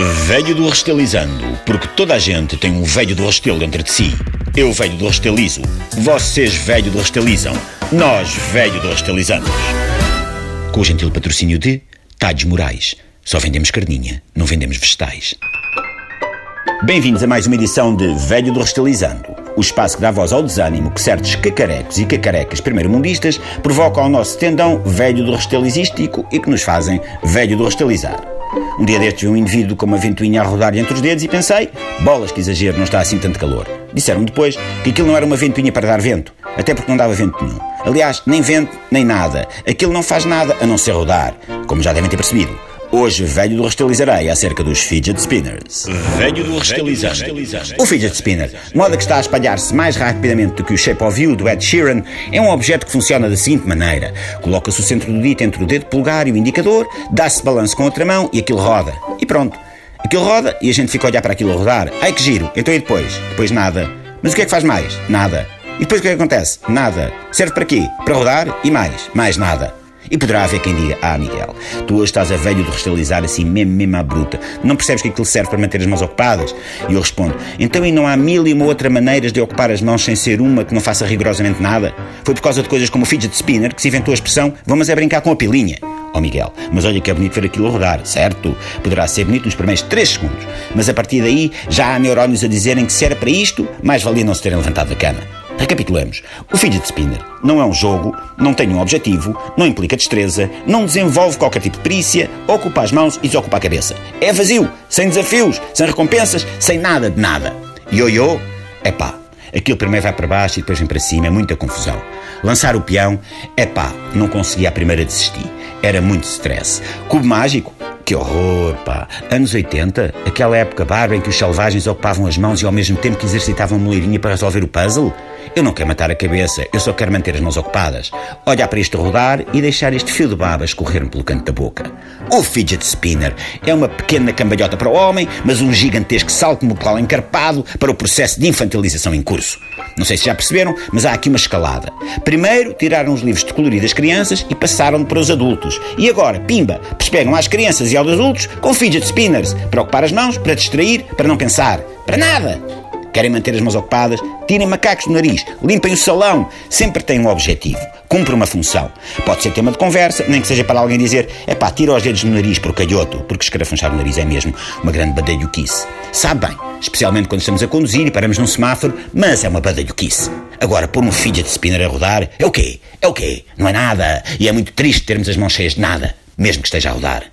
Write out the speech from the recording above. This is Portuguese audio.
Velho do Restelizando, porque toda a gente tem um velho do Restelo dentro de si. Eu velho do Restelizo, vocês velho do Restelizam, nós velho do Restelizamos. Com o gentil patrocínio de Tades Morais. Só vendemos carninha, não vendemos vegetais. Bem-vindos a mais uma edição de Velho do Restelizando, o espaço que dá voz ao desânimo que certos cacarecos e cacarecas primeiro-mundistas provocam ao nosso tendão velho do restelizístico e que nos fazem velho do restelizar. Um dia destes vi um indivíduo com uma ventoinha a rodar entre os dedos e pensei, bolas que exagero, não está assim tanto calor. Disseram-me depois que aquilo não era uma ventoinha para dar vento, até porque não dava vento nenhum. Aliás, nem vento, nem nada. Aquilo não faz nada a não ser rodar, como já devem ter percebido. Hoje, velho do restalizarei acerca dos fidget spinners. Velho do restalizar. O fidget spinner, moda que está a espalhar-se mais rapidamente do que o Shape of You do Ed Sheeran, é um objeto que funciona da seguinte maneira: coloca-se o centro do dito entre o dedo polegar e o indicador, dá-se balanço com a outra mão e aquilo roda. E pronto. Aquilo roda e a gente fica a olhar para aquilo a rodar. Ai que giro! Então e depois? Depois nada. Mas o que é que faz mais? Nada. E depois o que é que acontece? Nada. Serve para quê? Para rodar e mais. Mais nada. E poderá haver quem diga: Ah, Miguel, tu hoje estás a velho de restalizar assim, mesmo, mesmo à bruta. Não percebes que aquilo serve para manter as mãos ocupadas? E eu respondo: Então e não há mil e uma outra maneiras de ocupar as mãos sem ser uma que não faça rigorosamente nada? Foi por causa de coisas como o fidget spinner que se inventou a expressão: Vamos é brincar com a pilinha. Oh Miguel, mas olha que é bonito ver aquilo rodar, certo? Poderá ser bonito nos primeiros 3 segundos, mas a partir daí já há neurónios a dizerem que se era para isto, mais valia não se terem levantado da cama. Recapitulamos. O fidget spinner não é um jogo, não tem um objetivo, não implica destreza, não desenvolve qualquer tipo de perícia, ocupa as mãos e desocupa a cabeça. É vazio, sem desafios, sem recompensas, sem nada de nada. Ioiô, é pá. Aquilo primeiro vai para baixo e depois vem para cima, é muita confusão. Lançar o peão, é pá, não conseguia a primeira desistir. Era muito stress. Cubo mágico, que horror, pá! Anos 80, aquela época bárbara em que os selvagens ocupavam as mãos e ao mesmo tempo que exercitavam uma moleirinha para resolver o puzzle? Eu não quero matar a cabeça, eu só quero manter as mãos ocupadas. Olhar para isto rodar e deixar este fio de baba escorrer-me pelo canto da boca. O fidget spinner é uma pequena cambalhota para o homem, mas um gigantesco salto mortal encarpado para o processo de infantilização em curso. Não sei se já perceberam, mas há aqui uma escalada. Primeiro tiraram os livros de colorir das crianças e passaram para os adultos. E agora, pimba, pegam às crianças e aos adultos com fidget spinners para ocupar as mãos, para distrair, para não pensar. Para nada! Querem manter as mãos ocupadas? Tirem macacos do nariz, limpem o salão. Sempre têm um objetivo, cumpre uma função. Pode ser tema de conversa, nem que seja para alguém dizer é pá, tira os dedos do nariz por calhoto, porque escarafunchar o nariz é mesmo uma grande badalhoquice. Sabe bem, especialmente quando estamos a conduzir e paramos num semáforo, mas é uma badalhoquice. Agora, pôr um fidget spinner a rodar, é o quê? É o quê? Não é nada. E é muito triste termos as mãos cheias de nada, mesmo que esteja a rodar.